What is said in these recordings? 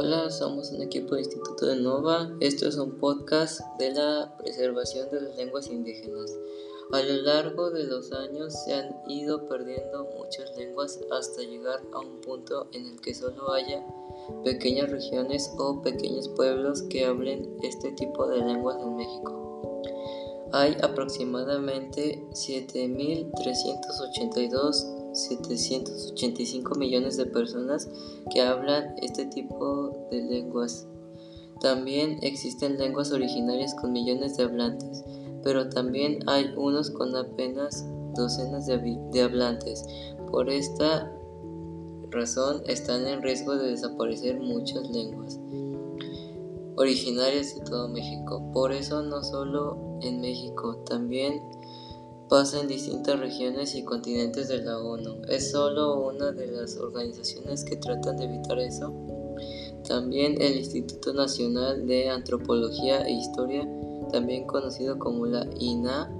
Hola, somos un equipo del Instituto de Nova. Esto es un podcast de la preservación de las lenguas indígenas. A lo largo de los años se han ido perdiendo muchas lenguas hasta llegar a un punto en el que solo haya pequeñas regiones o pequeños pueblos que hablen este tipo de lenguas en México. Hay aproximadamente 7.382 785 millones de personas que hablan este tipo de lenguas. También existen lenguas originarias con millones de hablantes, pero también hay unos con apenas docenas de, hablantes. Por esta razón están en riesgo de desaparecer muchas lenguas originarias de todo México. Por eso no solo en México, también pasa en distintas regiones y continentes de la ONU. Es solo una de las organizaciones que tratan de evitar eso. También el Instituto Nacional de Antropología e Historia, también conocido como la INA,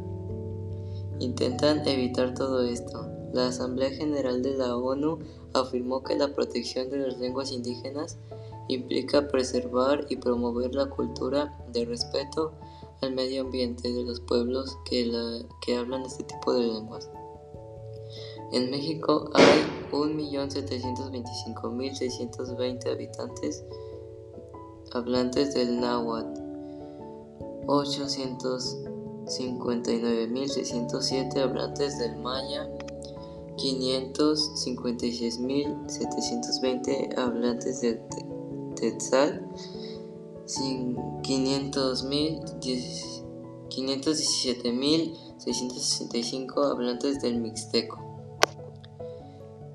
intentan evitar todo esto. La Asamblea General de la ONU afirmó que la protección de las lenguas indígenas implica preservar y promover la cultura de respeto al medio ambiente de los pueblos que, la, que hablan este tipo de lenguas. En México hay 1.725.620 habitantes hablantes del náhuatl, 859.607 hablantes del maya, 556.720 hablantes del tetzal, 517.665 hablantes del mixteco.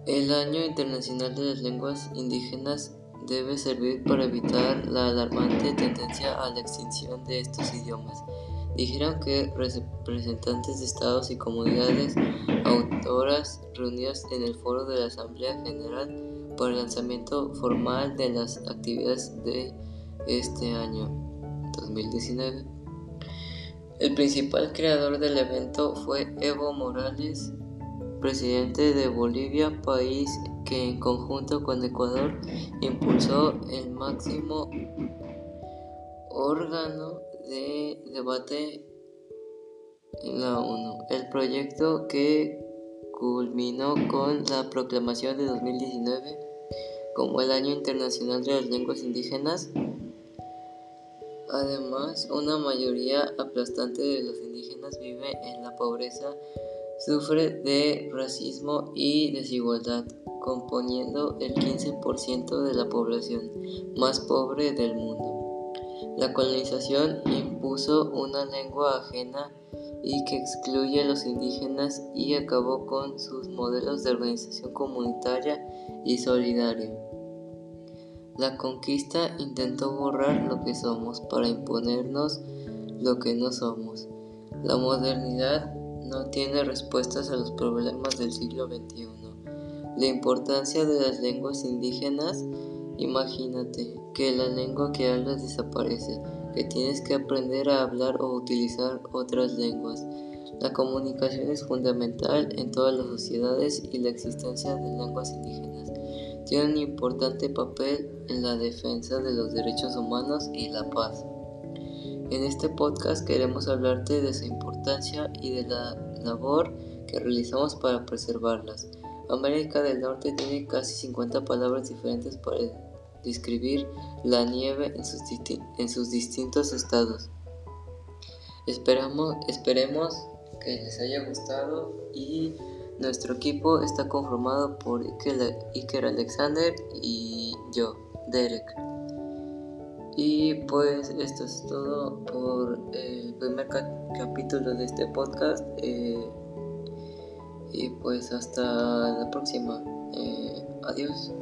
El Año Internacional de las Lenguas Indígenas debe servir para evitar la alarmante tendencia a la extinción de estos idiomas. Dijeron que representantes de estados y comunidades autoras reunidas en el foro de la Asamblea General para el lanzamiento formal de las actividades de este año 2019. El principal creador del evento fue Evo Morales, presidente de Bolivia, país que en conjunto con Ecuador impulsó el máximo órgano de debate en la ONU. El proyecto que culminó con la proclamación de 2019 como el Año Internacional de las Lenguas Indígenas Además, una mayoría aplastante de los indígenas vive en la pobreza, sufre de racismo y desigualdad, componiendo el 15% de la población más pobre del mundo. La colonización impuso una lengua ajena y que excluye a los indígenas y acabó con sus modelos de organización comunitaria y solidaria. La conquista intentó borrar lo que somos para imponernos lo que no somos. La modernidad no tiene respuestas a los problemas del siglo XXI. La importancia de las lenguas indígenas, imagínate que la lengua que hablas desaparece, que tienes que aprender a hablar o utilizar otras lenguas. La comunicación es fundamental en todas las sociedades y la existencia de lenguas indígenas tiene un importante papel en la defensa de los derechos humanos y la paz. En este podcast queremos hablarte de su importancia y de la labor que realizamos para preservarlas. América del Norte tiene casi 50 palabras diferentes para describir la nieve en sus, en sus distintos estados. Esperamos, esperemos que les haya gustado y nuestro equipo está conformado por Iker Alexander y yo, Derek. Y pues esto es todo por el primer capítulo de este podcast. Eh, y pues hasta la próxima. Eh, adiós.